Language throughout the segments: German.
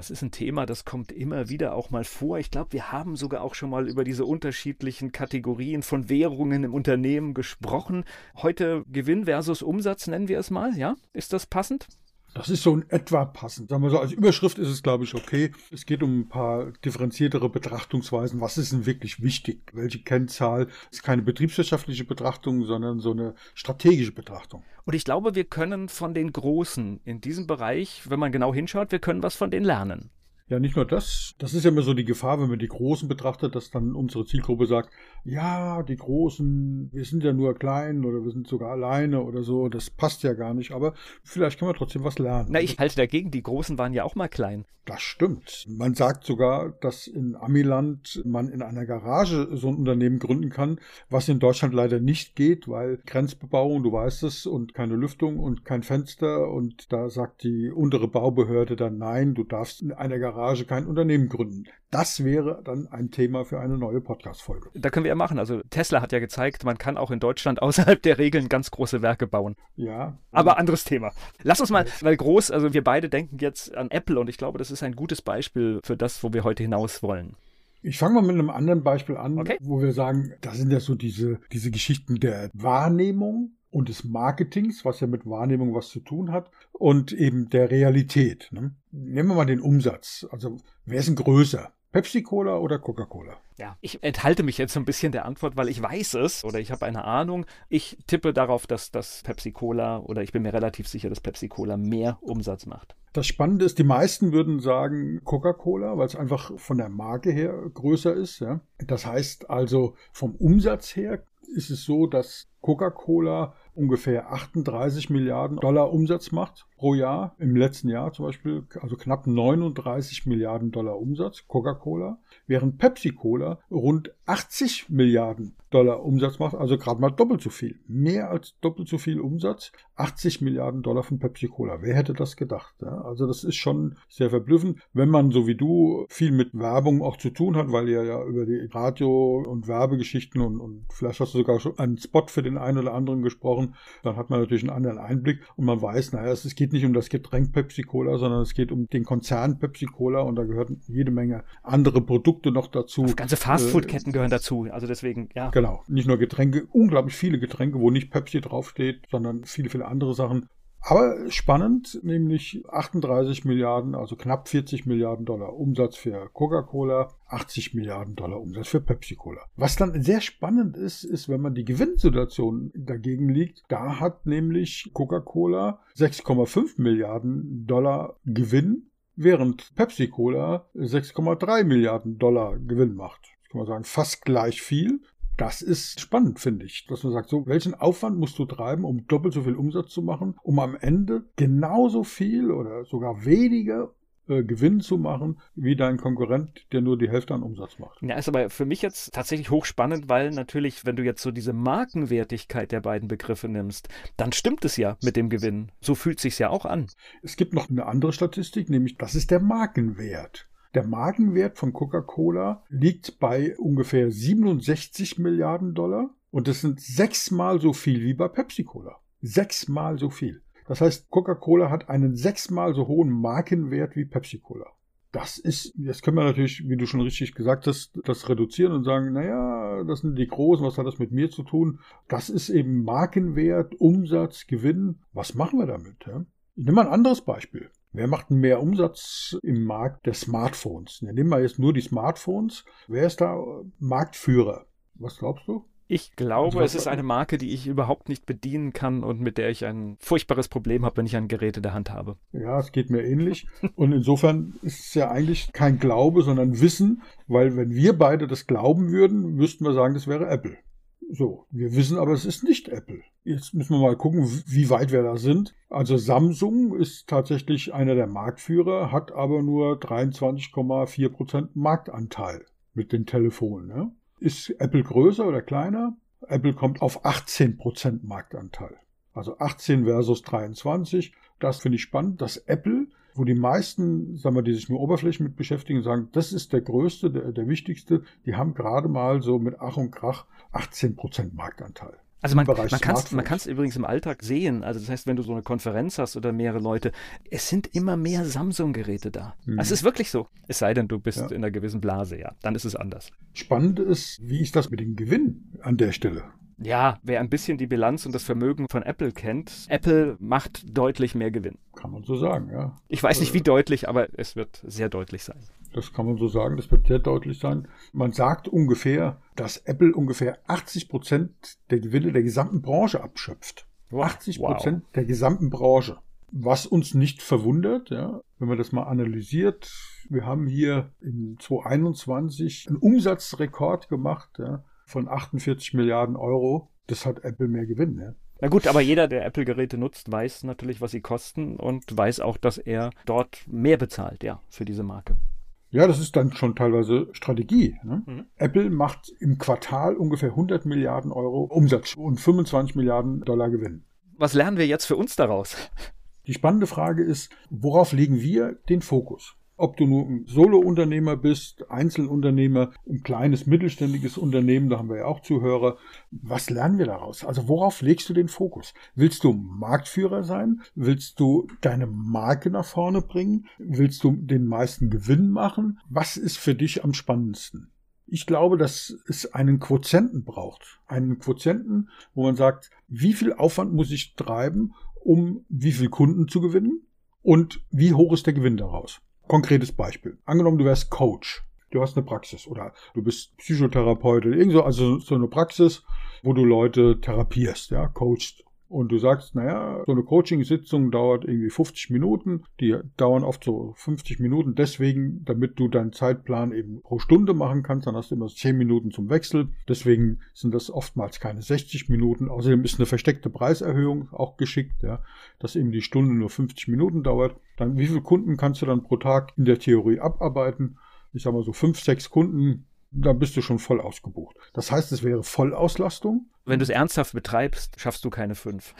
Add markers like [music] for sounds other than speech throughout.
Das ist ein Thema, das kommt immer wieder auch mal vor. Ich glaube, wir haben sogar auch schon mal über diese unterschiedlichen Kategorien von Währungen im Unternehmen gesprochen. Heute Gewinn versus Umsatz nennen wir es mal, ja? Ist das passend? Das ist so in etwa passend. Sagen wir so, als Überschrift ist es, glaube ich, okay. Es geht um ein paar differenziertere Betrachtungsweisen. Was ist denn wirklich wichtig? Welche Kennzahl? Ist keine betriebswirtschaftliche Betrachtung, sondern so eine strategische Betrachtung. Und ich glaube, wir können von den Großen in diesem Bereich, wenn man genau hinschaut, wir können was von denen lernen. Ja, nicht nur das. Das ist ja immer so die Gefahr, wenn man die Großen betrachtet, dass dann unsere Zielgruppe sagt, ja, die Großen, wir sind ja nur klein oder wir sind sogar alleine oder so. Das passt ja gar nicht. Aber vielleicht kann man trotzdem was lernen. Na, ich halte dagegen. Die Großen waren ja auch mal klein. Das stimmt. Man sagt sogar, dass in Amiland man in einer Garage so ein Unternehmen gründen kann, was in Deutschland leider nicht geht, weil Grenzbebauung, du weißt es, und keine Lüftung und kein Fenster. Und da sagt die untere Baubehörde dann, nein, du darfst in einer Garage Garage kein Unternehmen gründen. Das wäre dann ein Thema für eine neue Podcast-Folge. Da können wir ja machen. Also Tesla hat ja gezeigt, man kann auch in Deutschland [laughs] außerhalb der Regeln ganz große Werke bauen. Ja. Aber anderes Thema. Lass uns mal, weil groß, also wir beide denken jetzt an Apple und ich glaube, das ist ein gutes Beispiel für das, wo wir heute hinaus wollen. Ich fange mal mit einem anderen Beispiel an, okay. wo wir sagen, das sind ja so diese, diese Geschichten der Wahrnehmung und des Marketings, was ja mit Wahrnehmung was zu tun hat, und eben der Realität. Ne? Nehmen wir mal den Umsatz. Also wer ist denn größer? Pepsi-Cola oder Coca-Cola? Ja, ich enthalte mich jetzt so ein bisschen der Antwort, weil ich weiß es oder ich habe eine Ahnung. Ich tippe darauf, dass das Pepsi-Cola oder ich bin mir relativ sicher, dass Pepsi-Cola mehr Umsatz macht. Das Spannende ist, die meisten würden sagen Coca-Cola, weil es einfach von der Marke her größer ist. Ja? Das heißt also, vom Umsatz her ist es so, dass Coca-Cola ungefähr 38 Milliarden Dollar Umsatz macht pro Jahr. Im letzten Jahr zum Beispiel, also knapp 39 Milliarden Dollar Umsatz, Coca-Cola, während Pepsi-Cola rund 80 Milliarden Dollar Umsatz macht, also gerade mal doppelt so viel. Mehr als doppelt so viel Umsatz, 80 Milliarden Dollar von Pepsi-Cola. Wer hätte das gedacht? Ja? Also das ist schon sehr verblüffend, wenn man so wie du viel mit Werbung auch zu tun hat, weil ihr ja über die Radio- und Werbegeschichten und, und vielleicht hast du sogar schon einen Spot für den einen oder anderen gesprochen, dann hat man natürlich einen anderen Einblick und man weiß, naja, es geht nicht um das Getränk Pepsi-Cola, sondern es geht um den Konzern Pepsi-Cola und da gehört jede Menge andere Produkte noch dazu. Also ganze Fastfood-Ketten äh, gehören dazu, also deswegen, ja. Genau, nicht nur Getränke, unglaublich viele Getränke, wo nicht Pepsi draufsteht, sondern viele, viele andere Sachen. Aber spannend, nämlich 38 Milliarden, also knapp 40 Milliarden Dollar Umsatz für Coca-Cola, 80 Milliarden Dollar Umsatz für Pepsi-Cola. Was dann sehr spannend ist, ist, wenn man die Gewinnsituation dagegen liegt, da hat nämlich Coca-Cola 6,5 Milliarden Dollar Gewinn, während Pepsi-Cola 6,3 Milliarden Dollar Gewinn macht. Kann man sagen, fast gleich viel. Das ist spannend, finde ich, dass man sagt, so, welchen Aufwand musst du treiben, um doppelt so viel Umsatz zu machen, um am Ende genauso viel oder sogar weniger äh, Gewinn zu machen, wie dein Konkurrent, der nur die Hälfte an Umsatz macht. Ja, ist aber für mich jetzt tatsächlich hochspannend, weil natürlich, wenn du jetzt so diese Markenwertigkeit der beiden Begriffe nimmst, dann stimmt es ja mit dem Gewinn. So fühlt sich ja auch an. Es gibt noch eine andere Statistik, nämlich das ist der Markenwert. Der Markenwert von Coca-Cola liegt bei ungefähr 67 Milliarden Dollar und das sind sechsmal so viel wie bei Pepsi-Cola. Sechsmal so viel. Das heißt, Coca-Cola hat einen sechsmal so hohen Markenwert wie Pepsi-Cola. Das ist, jetzt können wir natürlich, wie du schon richtig gesagt hast, das reduzieren und sagen, naja, das sind die Großen, was hat das mit mir zu tun? Das ist eben Markenwert, Umsatz, Gewinn. Was machen wir damit? Ich nehme mal ein anderes Beispiel. Wer macht mehr Umsatz im Markt der Smartphones? Ja, nehmen wir jetzt nur die Smartphones. Wer ist da Marktführer? Was glaubst du? Ich glaube, also, es ist eine Marke, die ich überhaupt nicht bedienen kann und mit der ich ein furchtbares Problem habe, wenn ich ein Gerät in der Hand habe. Ja, es geht mir ähnlich. [laughs] und insofern ist es ja eigentlich kein Glaube, sondern Wissen, weil wenn wir beide das glauben würden, müssten wir sagen, das wäre Apple. So, wir wissen aber, es ist nicht Apple. Jetzt müssen wir mal gucken, wie weit wir da sind. Also Samsung ist tatsächlich einer der Marktführer, hat aber nur 23,4% Marktanteil mit den Telefonen. Ne? Ist Apple größer oder kleiner? Apple kommt auf 18% Marktanteil. Also 18 versus 23. Das finde ich spannend, dass Apple, wo die meisten, sagen wir, die sich nur Oberflächen mit beschäftigen, sagen, das ist der größte, der, der wichtigste, die haben gerade mal so mit Ach und Krach 18% Marktanteil. Also man, man kann es übrigens im Alltag sehen. Also das heißt, wenn du so eine Konferenz hast oder mehrere Leute, es sind immer mehr Samsung-Geräte da. Mhm. Also es ist wirklich so. Es sei denn, du bist ja. in einer gewissen Blase, ja. Dann ist es anders. Spannend ist, wie ist das mit dem Gewinn an der Stelle? Ja, wer ein bisschen die Bilanz und das Vermögen von Apple kennt, Apple macht deutlich mehr Gewinn. Kann man so sagen, ja. Ich weiß nicht, wie deutlich, aber es wird sehr deutlich sein. Das kann man so sagen, das wird sehr deutlich sein. Man sagt ungefähr, dass Apple ungefähr 80 Prozent der Gewinne der gesamten Branche abschöpft. 80 Prozent wow. der gesamten Branche. Was uns nicht verwundert, ja, wenn man das mal analysiert. Wir haben hier im 2021 einen Umsatzrekord gemacht ja, von 48 Milliarden Euro. Das hat Apple mehr Gewinn. Ja. Na gut, aber jeder, der Apple-Geräte nutzt, weiß natürlich, was sie kosten und weiß auch, dass er dort mehr bezahlt, ja, für diese Marke. Ja, das ist dann schon teilweise Strategie. Ne? Mhm. Apple macht im Quartal ungefähr 100 Milliarden Euro Umsatz und 25 Milliarden Dollar Gewinn. Was lernen wir jetzt für uns daraus? Die spannende Frage ist, worauf legen wir den Fokus? Ob du nur ein Solo-Unternehmer bist, Einzelunternehmer, ein kleines mittelständiges Unternehmen, da haben wir ja auch Zuhörer. Was lernen wir daraus? Also worauf legst du den Fokus? Willst du Marktführer sein? Willst du deine Marke nach vorne bringen? Willst du den meisten Gewinn machen? Was ist für dich am spannendsten? Ich glaube, dass es einen Quotienten braucht. Einen Quotienten, wo man sagt, wie viel Aufwand muss ich treiben, um wie viel Kunden zu gewinnen? Und wie hoch ist der Gewinn daraus? Konkretes Beispiel. Angenommen, du wärst Coach. Du hast eine Praxis oder du bist Psychotherapeut oder irgend so, also so eine Praxis, wo du Leute therapierst, ja, coachst. Und du sagst, naja, so eine Coaching-Sitzung dauert irgendwie 50 Minuten. Die dauern oft so 50 Minuten. Deswegen, damit du deinen Zeitplan eben pro Stunde machen kannst, dann hast du immer 10 Minuten zum Wechsel. Deswegen sind das oftmals keine 60 Minuten. Außerdem ist eine versteckte Preiserhöhung auch geschickt, ja, dass eben die Stunde nur 50 Minuten dauert. Dann, wie viele Kunden kannst du dann pro Tag in der Theorie abarbeiten? Ich sag mal so fünf, sechs Kunden, dann bist du schon voll ausgebucht. Das heißt, es wäre Vollauslastung. Wenn du es ernsthaft betreibst, schaffst du keine fünf.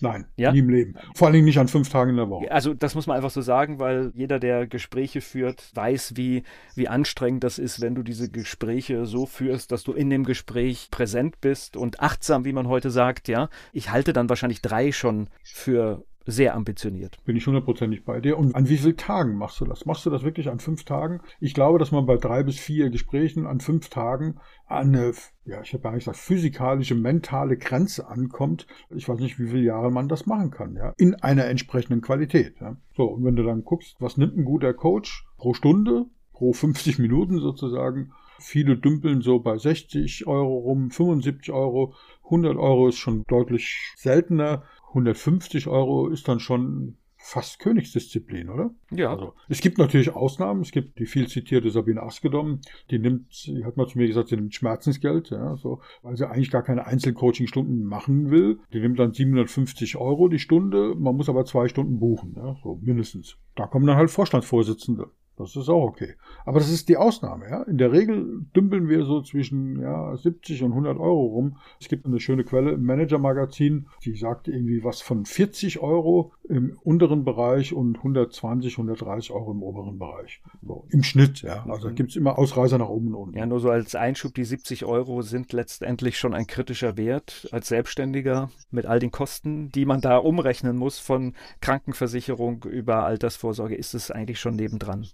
Nein, ja? nie im Leben. Vor allen Dingen nicht an fünf Tagen in der Woche. Also das muss man einfach so sagen, weil jeder, der Gespräche führt, weiß, wie, wie anstrengend das ist, wenn du diese Gespräche so führst, dass du in dem Gespräch präsent bist und achtsam, wie man heute sagt, ja. Ich halte dann wahrscheinlich drei schon für sehr ambitioniert. Bin ich hundertprozentig bei dir. Und an wie vielen Tagen machst du das? Machst du das wirklich an fünf Tagen? Ich glaube, dass man bei drei bis vier Gesprächen an fünf Tagen an eine, ja, ich habe gar nicht gesagt, physikalische, mentale Grenze ankommt. Ich weiß nicht, wie viele Jahre man das machen kann, ja, in einer entsprechenden Qualität. Ja. So, und wenn du dann guckst, was nimmt ein guter Coach pro Stunde, pro 50 [laughs] Minuten sozusagen, Viele dümpeln so bei 60 Euro rum, 75 Euro, 100 Euro ist schon deutlich seltener. 150 Euro ist dann schon fast Königsdisziplin, oder? Ja. Also, es gibt natürlich Ausnahmen. Es gibt die viel zitierte Sabine Askedom, die nimmt, die hat mal zu mir gesagt, sie nimmt Schmerzensgeld, ja, so, weil sie eigentlich gar keine Einzelcoaching-Stunden machen will. Die nimmt dann 750 Euro die Stunde. Man muss aber zwei Stunden buchen, ja, so mindestens. Da kommen dann halt Vorstandsvorsitzende. Das ist auch okay. Aber das ist die Ausnahme. Ja? In der Regel dümpeln wir so zwischen ja, 70 und 100 Euro rum. Es gibt eine schöne Quelle im Manager-Magazin, die sagt irgendwie was von 40 Euro im unteren Bereich und 120, 130 Euro im oberen Bereich. So, Im Schnitt, ja. Also mhm. gibt es immer Ausreißer nach oben und unten. Ja, nur so als Einschub, die 70 Euro sind letztendlich schon ein kritischer Wert als Selbstständiger mit all den Kosten, die man da umrechnen muss, von Krankenversicherung über Altersvorsorge, ist es eigentlich schon nebendran.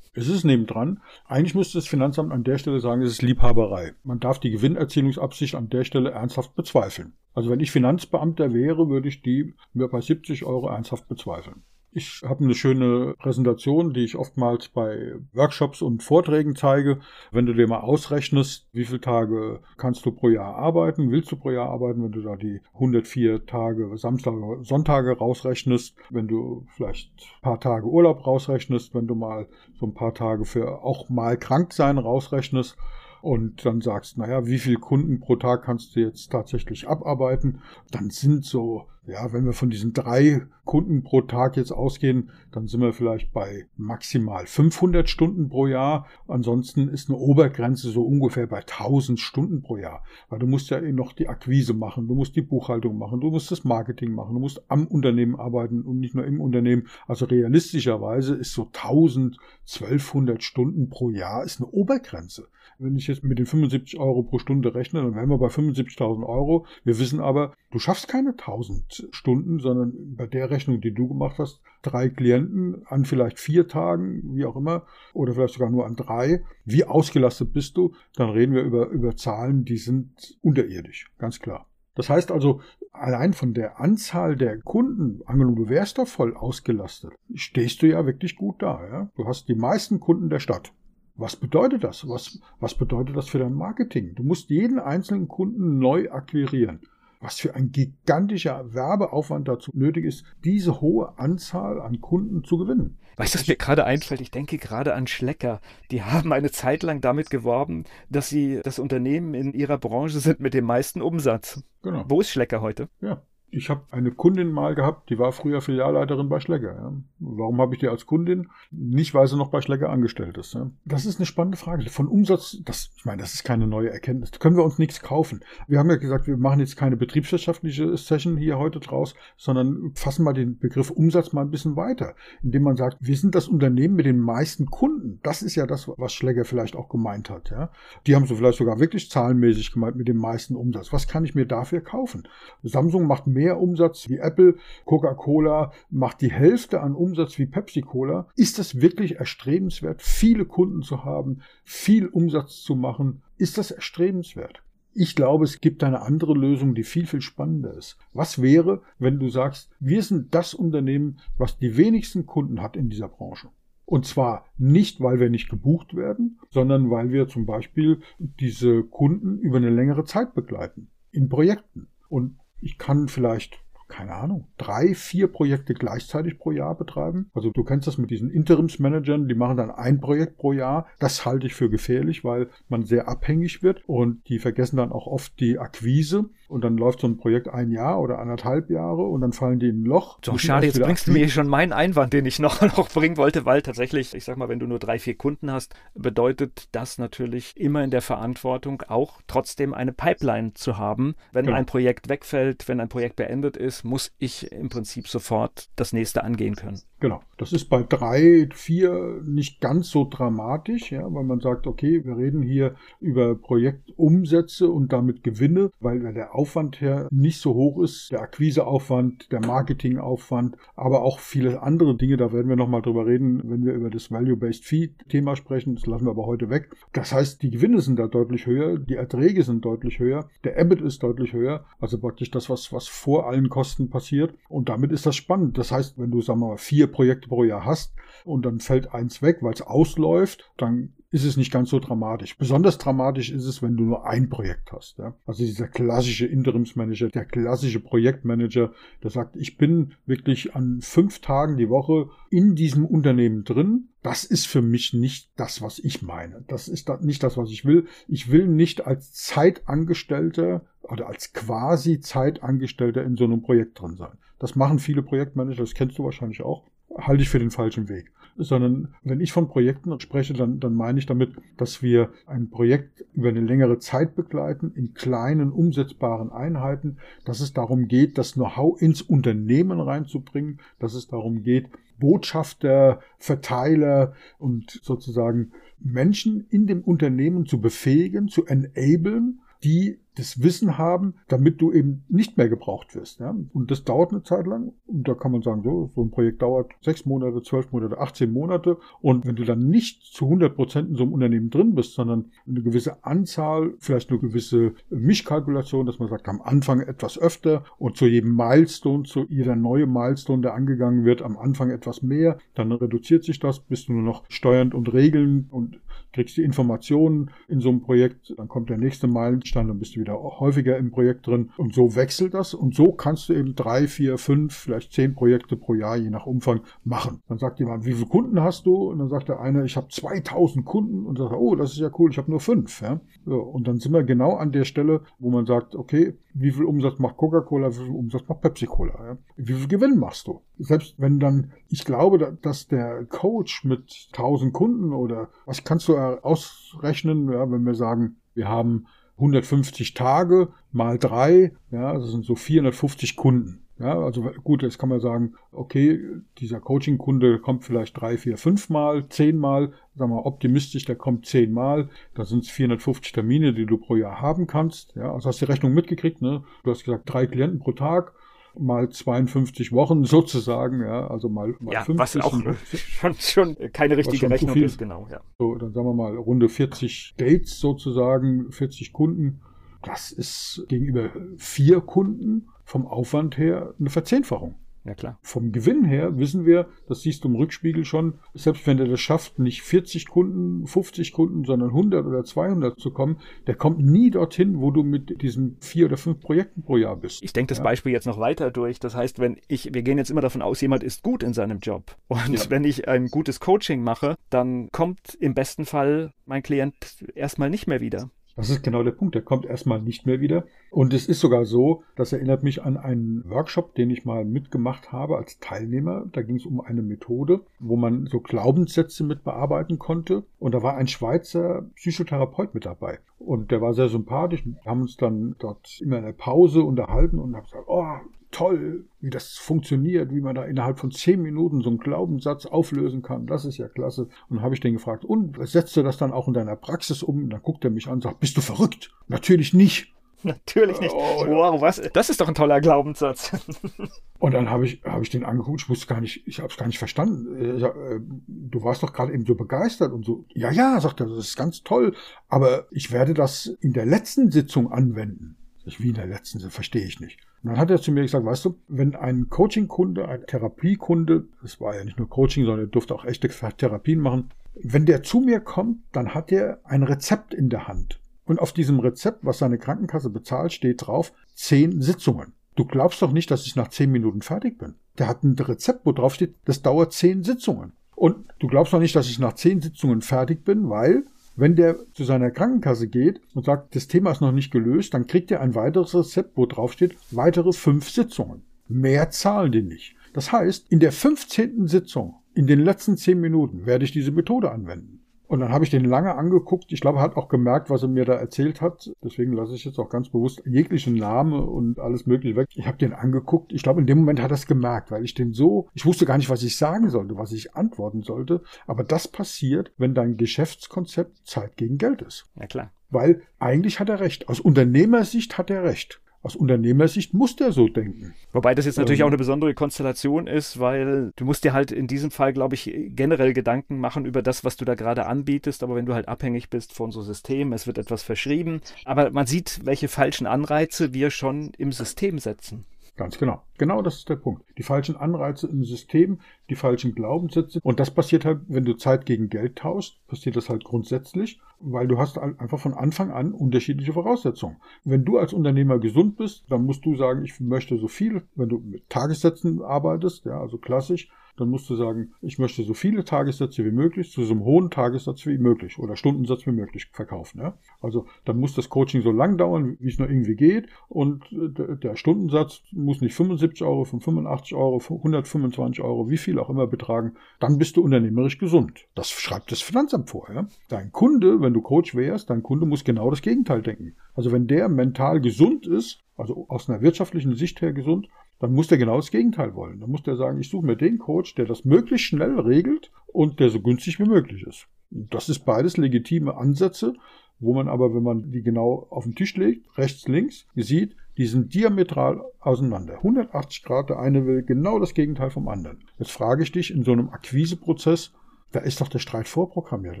Es ist nebendran. Eigentlich müsste das Finanzamt an der Stelle sagen, es ist Liebhaberei. Man darf die Gewinnerzielungsabsicht an der Stelle ernsthaft bezweifeln. Also wenn ich Finanzbeamter wäre, würde ich die bei 70 Euro ernsthaft bezweifeln. Ich habe eine schöne Präsentation, die ich oftmals bei Workshops und Vorträgen zeige. Wenn du dir mal ausrechnest, wie viele Tage kannst du pro Jahr arbeiten, willst du pro Jahr arbeiten, wenn du da die 104 Tage Samstage, Sonntage rausrechnest, wenn du vielleicht ein paar Tage Urlaub rausrechnest, wenn du mal so ein paar Tage für auch mal krank sein rausrechnest, und dann sagst, naja, wie viele Kunden pro Tag kannst du jetzt tatsächlich abarbeiten, dann sind so ja, wenn wir von diesen drei Kunden pro Tag jetzt ausgehen, dann sind wir vielleicht bei maximal 500 Stunden pro Jahr. Ansonsten ist eine Obergrenze so ungefähr bei 1000 Stunden pro Jahr. Weil du musst ja eh noch die Akquise machen, du musst die Buchhaltung machen, du musst das Marketing machen, du musst am Unternehmen arbeiten und nicht nur im Unternehmen. Also realistischerweise ist so 1000, 1200 Stunden pro Jahr ist eine Obergrenze. Wenn ich jetzt mit den 75 Euro pro Stunde rechne, dann wären wir bei 75.000 Euro. Wir wissen aber, du schaffst keine 1000 Stunden, sondern bei der Rechnung, die du gemacht hast, drei Klienten an vielleicht vier Tagen, wie auch immer, oder vielleicht sogar nur an drei. Wie ausgelastet bist du? Dann reden wir über, über Zahlen, die sind unterirdisch, ganz klar. Das heißt also, allein von der Anzahl der Kunden, angenommen du wärst da voll ausgelastet, stehst du ja wirklich gut da. Ja? Du hast die meisten Kunden der Stadt. Was bedeutet das? Was, was bedeutet das für dein Marketing? Du musst jeden einzelnen Kunden neu akquirieren. Was für ein gigantischer Werbeaufwand dazu nötig ist, diese hohe Anzahl an Kunden zu gewinnen. Weißt du, was mir gerade einfällt? Ich denke gerade an Schlecker. Die haben eine Zeit lang damit geworben, dass sie das Unternehmen in ihrer Branche sind mit dem meisten Umsatz. Genau. Wo ist Schlecker heute? Ja, ich habe eine Kundin mal gehabt, die war früher Filialleiterin bei Schlegger. Ja. Warum habe ich die als Kundin? Nicht, weil sie noch bei Schlegger angestellt ist. Ja. Das ist eine spannende Frage. Von Umsatz, das, ich meine, das ist keine neue Erkenntnis. Da können wir uns nichts kaufen. Wir haben ja gesagt, wir machen jetzt keine betriebswirtschaftliche Session hier heute draus, sondern fassen mal den Begriff Umsatz mal ein bisschen weiter, indem man sagt, wir sind das Unternehmen mit den meisten Kunden. Das ist ja das, was Schlegger vielleicht auch gemeint hat. Ja. Die haben so vielleicht sogar wirklich zahlenmäßig gemeint mit dem meisten Umsatz. Was kann ich mir dafür kaufen? Samsung macht mehr mehr Umsatz wie Apple. Coca-Cola macht die Hälfte an Umsatz wie Pepsi-Cola. Ist das wirklich erstrebenswert, viele Kunden zu haben, viel Umsatz zu machen? Ist das erstrebenswert? Ich glaube, es gibt eine andere Lösung, die viel, viel spannender ist. Was wäre, wenn du sagst, wir sind das Unternehmen, was die wenigsten Kunden hat in dieser Branche? Und zwar nicht, weil wir nicht gebucht werden, sondern weil wir zum Beispiel diese Kunden über eine längere Zeit begleiten. In Projekten. Und ich kann vielleicht keine Ahnung, drei, vier Projekte gleichzeitig pro Jahr betreiben. Also du kennst das mit diesen Interimsmanagern, die machen dann ein Projekt pro Jahr. Das halte ich für gefährlich, weil man sehr abhängig wird und die vergessen dann auch oft die Akquise und dann läuft so ein Projekt ein Jahr oder anderthalb Jahre und dann fallen die in ein Loch. So, schade, jetzt bringst du mir schon meinen Einwand, den ich [laughs] noch, noch bringen wollte, weil tatsächlich, ich sag mal, wenn du nur drei, vier Kunden hast, bedeutet das natürlich immer in der Verantwortung auch trotzdem eine Pipeline zu haben. Wenn genau. ein Projekt wegfällt, wenn ein Projekt beendet ist, muss ich im Prinzip sofort das nächste angehen können. Genau. Das ist bei drei, vier nicht ganz so dramatisch, ja, weil man sagt, okay, wir reden hier über Projektumsätze und damit Gewinne, weil der Aufwand her nicht so hoch ist, der Akquiseaufwand, der Marketingaufwand, aber auch viele andere Dinge, da werden wir nochmal drüber reden, wenn wir über das Value-Based Fee-Thema sprechen, das lassen wir aber heute weg. Das heißt, die Gewinne sind da deutlich höher, die Erträge sind deutlich höher, der EBIT ist deutlich höher, also praktisch das, was, was vor allen Kosten passiert und damit ist das spannend. Das heißt, wenn du, sagen wir mal, vier Projekte pro Jahr hast und dann fällt eins weg, weil es ausläuft, dann ist es nicht ganz so dramatisch. Besonders dramatisch ist es, wenn du nur ein Projekt hast. Ja? Also dieser klassische Interimsmanager, der klassische Projektmanager, der sagt, ich bin wirklich an fünf Tagen die Woche in diesem Unternehmen drin. Das ist für mich nicht das, was ich meine. Das ist nicht das, was ich will. Ich will nicht als Zeitangestellter oder als quasi Zeitangestellter in so einem Projekt drin sein. Das machen viele Projektmanager, das kennst du wahrscheinlich auch halte ich für den falschen Weg. Sondern wenn ich von Projekten spreche, dann, dann meine ich damit, dass wir ein Projekt über eine längere Zeit begleiten, in kleinen, umsetzbaren Einheiten, dass es darum geht, das Know-how ins Unternehmen reinzubringen, dass es darum geht, Botschafter, Verteiler und sozusagen Menschen in dem Unternehmen zu befähigen, zu enablen, die das Wissen haben, damit du eben nicht mehr gebraucht wirst. Ja? Und das dauert eine Zeit lang. Und da kann man sagen, so, so ein Projekt dauert sechs Monate, zwölf Monate, 18 Monate. Und wenn du dann nicht zu 100 Prozent in so einem Unternehmen drin bist, sondern eine gewisse Anzahl, vielleicht eine gewisse Mischkalkulation, dass man sagt, am Anfang etwas öfter und zu jedem Milestone, zu jeder neue Milestone, der angegangen wird, am Anfang etwas mehr, dann reduziert sich das, bist du nur noch steuernd und regeln und kriegst die Informationen in so einem Projekt, dann kommt der nächste Meilenstein, dann bist du wieder häufiger im Projekt drin und so wechselt das und so kannst du eben drei, vier, fünf, vielleicht zehn Projekte pro Jahr, je nach Umfang, machen. Dann sagt jemand, wie viele Kunden hast du? Und dann sagt der eine, ich habe 2000 Kunden und sagt, oh, das ist ja cool, ich habe nur fünf. Ja? Und dann sind wir genau an der Stelle, wo man sagt, okay, wie viel Umsatz macht Coca-Cola, wie viel Umsatz macht Pepsi-Cola? Ja? Wie viel Gewinn machst du? Selbst wenn dann, ich glaube, dass der Coach mit 1000 Kunden oder was kannst du ausrechnen, ja, wenn wir sagen, wir haben 150 Tage mal drei, ja, das sind so 450 Kunden. Ja, also gut, jetzt kann man sagen, okay, dieser Coaching-Kunde kommt vielleicht drei, vier, fünf Mal, zehn Mal, sagen wir optimistisch, der kommt zehn Mal, da sind es 450 Termine, die du pro Jahr haben kannst. Ja, also hast du die Rechnung mitgekriegt, ne? Du hast gesagt, drei Klienten pro Tag, mal 52 Wochen sozusagen, ja, also mal, mal ja, 50. Was auch [laughs] schon, schon keine richtige Rechnung ist, genau, ja. So, dann sagen wir mal Runde 40 Dates sozusagen, 40 Kunden. Das ist gegenüber vier Kunden vom Aufwand her eine Verzehnfachung. Ja, klar. Vom Gewinn her wissen wir, das siehst du im Rückspiegel schon, selbst wenn der das schafft, nicht 40 Kunden, 50 Kunden, sondern 100 oder 200 zu kommen, der kommt nie dorthin, wo du mit diesen vier oder fünf Projekten pro Jahr bist. Ich denke das ja. Beispiel jetzt noch weiter durch. Das heißt, wenn ich, wir gehen jetzt immer davon aus, jemand ist gut in seinem Job. Und ja. wenn ich ein gutes Coaching mache, dann kommt im besten Fall mein Klient erstmal nicht mehr wieder. Das ist genau der Punkt. Der kommt erstmal nicht mehr wieder. Und es ist sogar so, das erinnert mich an einen Workshop, den ich mal mitgemacht habe als Teilnehmer. Da ging es um eine Methode, wo man so Glaubenssätze mit bearbeiten konnte. Und da war ein Schweizer Psychotherapeut mit dabei. Und der war sehr sympathisch. Wir haben uns dann dort immer in der Pause unterhalten und haben gesagt, oh, toll, wie das funktioniert, wie man da innerhalb von zehn Minuten so einen Glaubenssatz auflösen kann. Das ist ja klasse. Und dann habe ich den gefragt, und setzt du das dann auch in deiner Praxis um? Und dann guckt er mich an und sagt, bist du verrückt? Natürlich nicht. [laughs] Natürlich nicht. Oh, wow, was? Das ist doch ein toller Glaubenssatz. [laughs] Und dann habe ich, hab ich den angeguckt, ich wusste gar nicht, ich habe es gar nicht verstanden. Sag, äh, du warst doch gerade eben so begeistert und so. Ja, ja, sagt er, das ist ganz toll, aber ich werde das in der letzten Sitzung anwenden. Wie in der letzten, Sitzung, verstehe ich nicht. Und dann hat er zu mir gesagt, weißt du, wenn ein Coaching-Kunde, ein Therapiekunde, das war ja nicht nur Coaching, sondern er durfte auch echte Therapien machen, wenn der zu mir kommt, dann hat er ein Rezept in der Hand. Und auf diesem Rezept, was seine Krankenkasse bezahlt, steht drauf zehn Sitzungen. Du glaubst doch nicht, dass ich nach zehn Minuten fertig bin. Der hat ein Rezept, wo drauf steht, das dauert zehn Sitzungen. Und du glaubst doch nicht, dass ich nach zehn Sitzungen fertig bin, weil wenn der zu seiner Krankenkasse geht und sagt, das Thema ist noch nicht gelöst, dann kriegt er ein weiteres Rezept, wo drauf steht, weitere fünf Sitzungen. Mehr zahlen die nicht. Das heißt, in der 15. Sitzung, in den letzten zehn Minuten, werde ich diese Methode anwenden. Und dann habe ich den lange angeguckt. Ich glaube, er hat auch gemerkt, was er mir da erzählt hat. Deswegen lasse ich jetzt auch ganz bewusst jeglichen Name und alles Mögliche weg. Ich habe den angeguckt. Ich glaube, in dem Moment hat er es gemerkt, weil ich den so, ich wusste gar nicht, was ich sagen sollte, was ich antworten sollte. Aber das passiert, wenn dein Geschäftskonzept Zeit gegen Geld ist. Ja, klar. Weil eigentlich hat er recht. Aus Unternehmersicht hat er recht aus Unternehmersicht muss der so denken. Wobei das jetzt natürlich ähm, auch eine besondere Konstellation ist, weil du musst dir halt in diesem Fall, glaube ich, generell Gedanken machen über das, was du da gerade anbietest. Aber wenn du halt abhängig bist von so Systemen, es wird etwas verschrieben. Aber man sieht, welche falschen Anreize wir schon im System setzen. Ganz genau. Genau das ist der Punkt. Die falschen Anreize im System, die falschen Glaubenssätze. Und das passiert halt, wenn du Zeit gegen Geld tauschst, passiert das halt grundsätzlich, weil du hast einfach von Anfang an unterschiedliche Voraussetzungen. Wenn du als Unternehmer gesund bist, dann musst du sagen, ich möchte so viel, wenn du mit Tagessätzen arbeitest, ja, also klassisch, dann musst du sagen, ich möchte so viele Tagessätze wie möglich zu so einem hohen Tagessatz wie möglich oder Stundensatz wie möglich verkaufen. Ja? Also dann muss das Coaching so lang dauern, wie es nur irgendwie geht und äh, der Stundensatz muss nicht 75 Euro, 85 Euro, 125 Euro, wie viel auch immer betragen. Dann bist du unternehmerisch gesund. Das schreibt das Finanzamt vor. Ja? Dein Kunde, wenn du Coach wärst, dein Kunde muss genau das Gegenteil denken. Also wenn der mental gesund ist, also aus einer wirtschaftlichen Sicht her gesund, dann muss der genau das Gegenteil wollen. Dann muss der sagen, ich suche mir den Coach, der das möglichst schnell regelt und der so günstig wie möglich ist. Das ist beides legitime Ansätze, wo man aber, wenn man die genau auf den Tisch legt, rechts, links, sieht, die sind diametral auseinander. 180 Grad, der eine will genau das Gegenteil vom anderen. Jetzt frage ich dich, in so einem Akquiseprozess, da ist doch der Streit vorprogrammiert,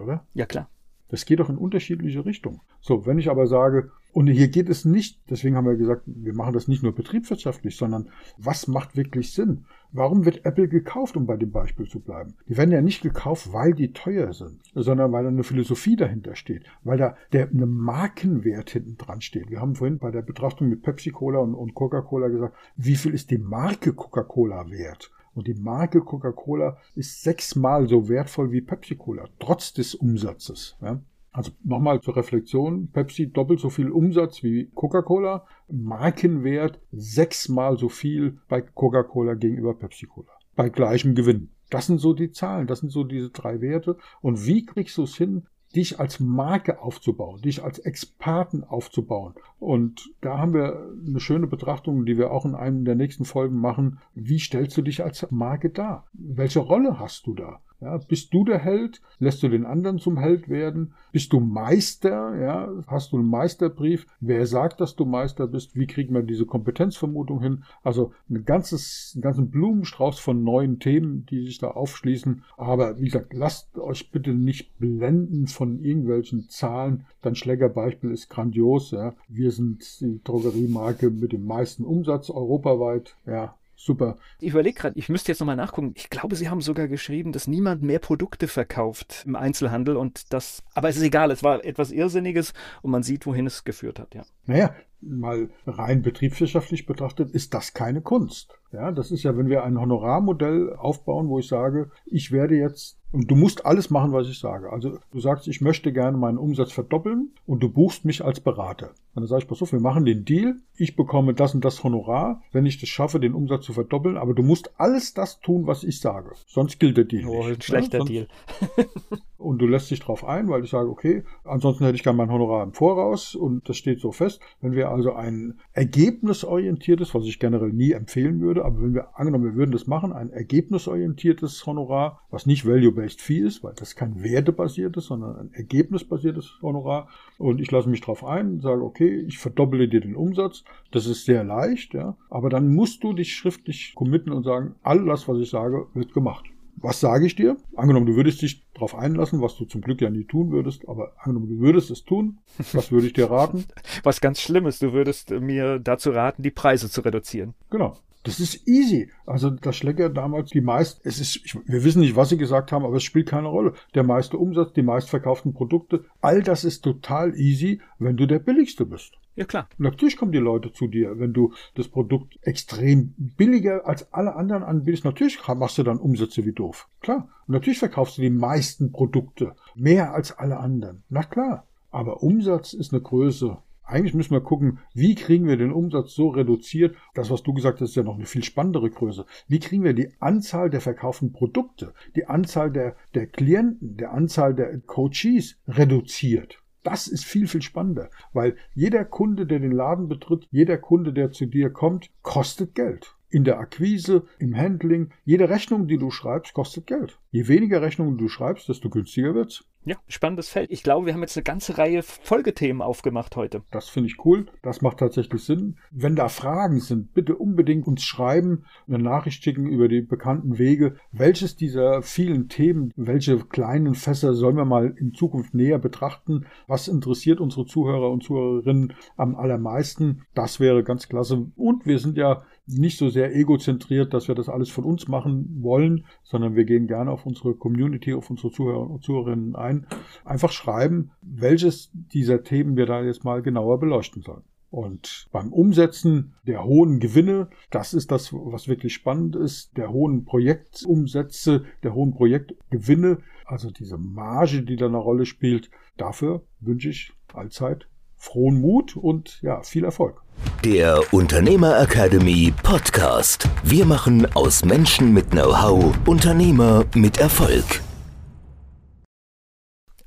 oder? Ja, klar. Das geht doch in unterschiedliche Richtungen. So, wenn ich aber sage, und hier geht es nicht, deswegen haben wir gesagt, wir machen das nicht nur betriebswirtschaftlich, sondern was macht wirklich Sinn? Warum wird Apple gekauft, um bei dem Beispiel zu bleiben? Die werden ja nicht gekauft, weil die teuer sind, sondern weil da eine Philosophie dahinter steht, weil da der eine Markenwert hinten dran steht. Wir haben vorhin bei der Betrachtung mit Pepsi-Cola und, und Coca-Cola gesagt, wie viel ist die Marke Coca-Cola wert? Und die Marke Coca-Cola ist sechsmal so wertvoll wie Pepsi-Cola, trotz des Umsatzes. Ja? Also nochmal zur Reflexion, Pepsi doppelt so viel Umsatz wie Coca-Cola, Markenwert sechsmal so viel bei Coca-Cola gegenüber Pepsi-Cola. Bei gleichem Gewinn. Das sind so die Zahlen, das sind so diese drei Werte. Und wie kriegst du es hin, dich als Marke aufzubauen, dich als Experten aufzubauen. Und da haben wir eine schöne Betrachtung, die wir auch in einem der nächsten Folgen machen. Wie stellst du dich als Marke dar? Welche Rolle hast du da? Ja, bist du der Held? Lässt du den anderen zum Held werden? Bist du Meister? Ja, hast du einen Meisterbrief? Wer sagt, dass du Meister bist? Wie kriegen wir diese Kompetenzvermutung hin? Also ein ganzes, einen ganzen Blumenstrauß von neuen Themen, die sich da aufschließen. Aber wie gesagt, lasst euch bitte nicht blenden von irgendwelchen Zahlen. Dein Schlägerbeispiel ist grandios. Ja. Wir sind die Drogeriemarke mit dem meisten Umsatz europaweit. Ja, super. Ich überlege gerade, ich müsste jetzt nochmal nachgucken. Ich glaube, Sie haben sogar geschrieben, dass niemand mehr Produkte verkauft im Einzelhandel und das, aber es ist egal, es war etwas Irrsinniges und man sieht, wohin es geführt hat, ja. Naja, mal rein betriebswirtschaftlich betrachtet, ist das keine Kunst. Ja, das ist ja, wenn wir ein Honorarmodell aufbauen, wo ich sage, ich werde jetzt und du musst alles machen, was ich sage. Also du sagst, ich möchte gerne meinen Umsatz verdoppeln und du buchst mich als Berater. dann sage ich, pass auf, wir machen den Deal. Ich bekomme das und das Honorar, wenn ich das schaffe, den Umsatz zu verdoppeln. Aber du musst alles das tun, was ich sage. Sonst gilt der Deal oh, nicht. Ein schlechter ja, Deal. [laughs] und du lässt dich drauf ein, weil ich sage, okay, ansonsten hätte ich gerne mein Honorar im Voraus und das steht so fest. Wenn wir also ein ergebnisorientiertes, was ich generell nie empfehlen würde, aber wenn wir angenommen, wir würden das machen, ein ergebnisorientiertes Honorar, was nicht value-based fee ist, weil das kein wertebasiertes, sondern ein ergebnisbasiertes Honorar. Und ich lasse mich drauf ein, sage, okay, ich verdopple dir den Umsatz, das ist sehr leicht, ja, aber dann musst du dich schriftlich committen und sagen, all das, was ich sage, wird gemacht. Was sage ich dir? Angenommen, du würdest dich darauf einlassen, was du zum Glück ja nie tun würdest, aber angenommen, du würdest es tun, was würde ich dir raten? [laughs] Was ganz Schlimmes, du würdest mir dazu raten, die Preise zu reduzieren. Genau. Das ist easy. Also das Schlecker damals die meist, es ist, ich, wir wissen nicht, was sie gesagt haben, aber es spielt keine Rolle. Der meiste Umsatz, die meistverkauften Produkte, all das ist total easy, wenn du der billigste bist. Ja, klar. Natürlich kommen die Leute zu dir, wenn du das Produkt extrem billiger als alle anderen anbietest. Natürlich machst du dann Umsätze wie doof. Klar. Und natürlich verkaufst du die meisten Produkte. Mehr als alle anderen. Na klar. Aber Umsatz ist eine Größe. Eigentlich müssen wir gucken, wie kriegen wir den Umsatz so reduziert. Das, was du gesagt hast, ist ja noch eine viel spannendere Größe. Wie kriegen wir die Anzahl der verkauften Produkte, die Anzahl der, der Klienten, der Anzahl der Coaches reduziert? Das ist viel, viel spannender, weil jeder Kunde, der den Laden betritt, jeder Kunde, der zu dir kommt, kostet Geld. In der Akquise, im Handling, jede Rechnung, die du schreibst, kostet Geld. Je weniger Rechnungen du schreibst, desto günstiger wird's. Ja, spannendes Feld. Ich glaube, wir haben jetzt eine ganze Reihe Folgethemen aufgemacht heute. Das finde ich cool. Das macht tatsächlich Sinn. Wenn da Fragen sind, bitte unbedingt uns schreiben, eine Nachricht schicken über die bekannten Wege. Welches dieser vielen Themen, welche kleinen Fässer sollen wir mal in Zukunft näher betrachten? Was interessiert unsere Zuhörer und Zuhörerinnen am allermeisten? Das wäre ganz klasse. Und wir sind ja nicht so sehr egozentriert, dass wir das alles von uns machen wollen, sondern wir gehen gerne auf unsere Community, auf unsere Zuhörer und Zuhörerinnen ein. Einfach schreiben, welches dieser Themen wir da jetzt mal genauer beleuchten sollen. Und beim Umsetzen der hohen Gewinne, das ist das, was wirklich spannend ist, der hohen Projektumsätze, der hohen Projektgewinne, also diese Marge, die da eine Rolle spielt, dafür wünsche ich allzeit frohen Mut und ja, viel Erfolg. Der Unternehmer Academy Podcast. Wir machen aus Menschen mit Know-how Unternehmer mit Erfolg.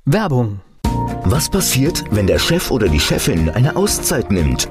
Werbung. Was passiert, wenn der Chef oder die Chefin eine Auszeit nimmt